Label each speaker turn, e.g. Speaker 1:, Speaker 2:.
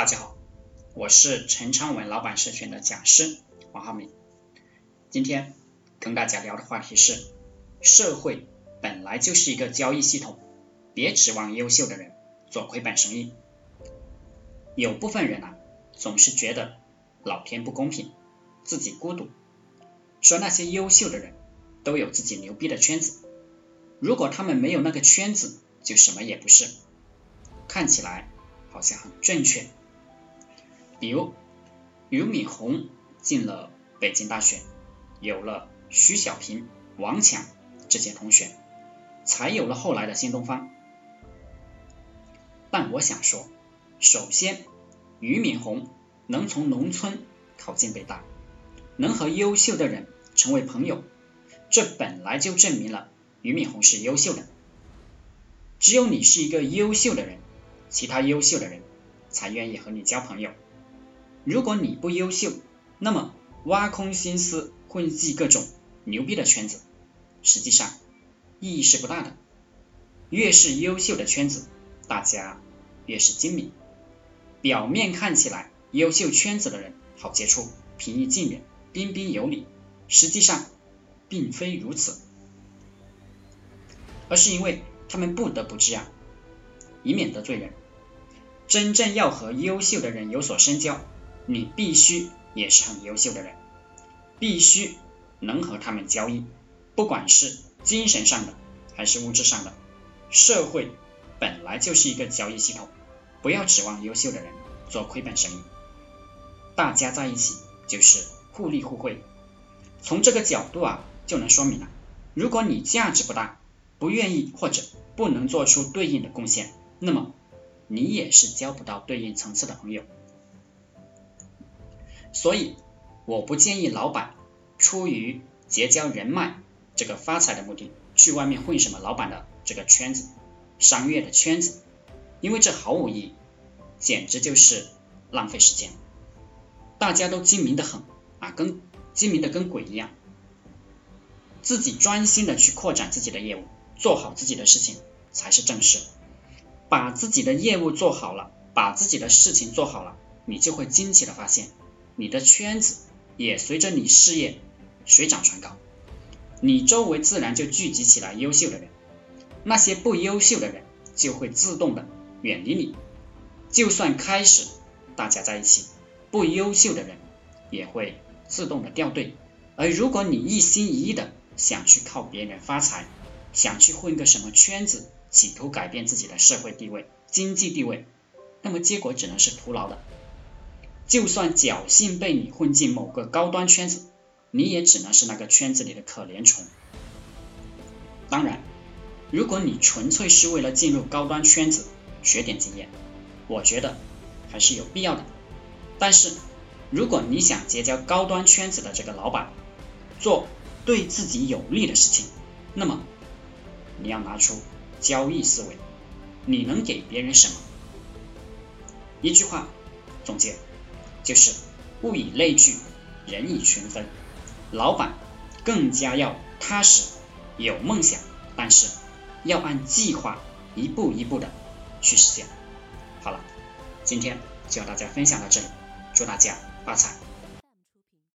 Speaker 1: 大家好，我是陈昌文老板社群的讲师王浩明。今天跟大家聊的话题是：社会本来就是一个交易系统，别指望优秀的人做亏本生意。有部分人啊，总是觉得老天不公平，自己孤独，说那些优秀的人都有自己牛逼的圈子，如果他们没有那个圈子，就什么也不是。看起来好像很正确。比如俞敏洪进了北京大学，有了徐小平、王强这些同学，才有了后来的新东方。但我想说，首先，俞敏洪能从农村考进北大，能和优秀的人成为朋友，这本来就证明了俞敏洪是优秀的。只有你是一个优秀的人，其他优秀的人才愿意和你交朋友。如果你不优秀，那么挖空心思混迹各种牛逼的圈子，实际上意义是不大的。越是优秀的圈子，大家越是精明。表面看起来优秀圈子的人好接触、平易近人、彬彬有礼，实际上并非如此，而是因为他们不得不这样，以免得罪人。真正要和优秀的人有所深交。你必须也是很优秀的人，必须能和他们交易，不管是精神上的还是物质上的。社会本来就是一个交易系统，不要指望优秀的人做亏本生意。大家在一起就是互利互惠。从这个角度啊，就能说明了，如果你价值不大，不愿意或者不能做出对应的贡献，那么你也是交不到对应层次的朋友。所以，我不建议老板出于结交人脉这个发财的目的去外面混什么老板的这个圈子、商业的圈子，因为这毫无意义，简直就是浪费时间。大家都精明的很啊，跟精明的跟鬼一样，自己专心的去扩展自己的业务，做好自己的事情才是正事。把自己的业务做好了，把自己的事情做好了，你就会惊奇的发现。你的圈子也随着你事业水涨船高，你周围自然就聚集起来优秀的人，那些不优秀的人就会自动的远离你。就算开始大家在一起，不优秀的人也会自动的掉队。而如果你一心一意的想去靠别人发财，想去混个什么圈子，企图改变自己的社会地位、经济地位，那么结果只能是徒劳的。就算侥幸被你混进某个高端圈子，你也只能是那个圈子里的可怜虫。当然，如果你纯粹是为了进入高端圈子学点经验，我觉得还是有必要的。但是，如果你想结交高端圈子的这个老板，做对自己有利的事情，那么你要拿出交易思维。你能给别人什么？一句话总结。就是物以类聚，人以群分。老板更加要踏实，有梦想，但是要按计划一步一步的去实现。好了，今天就和大家分享到这里，祝大家发财。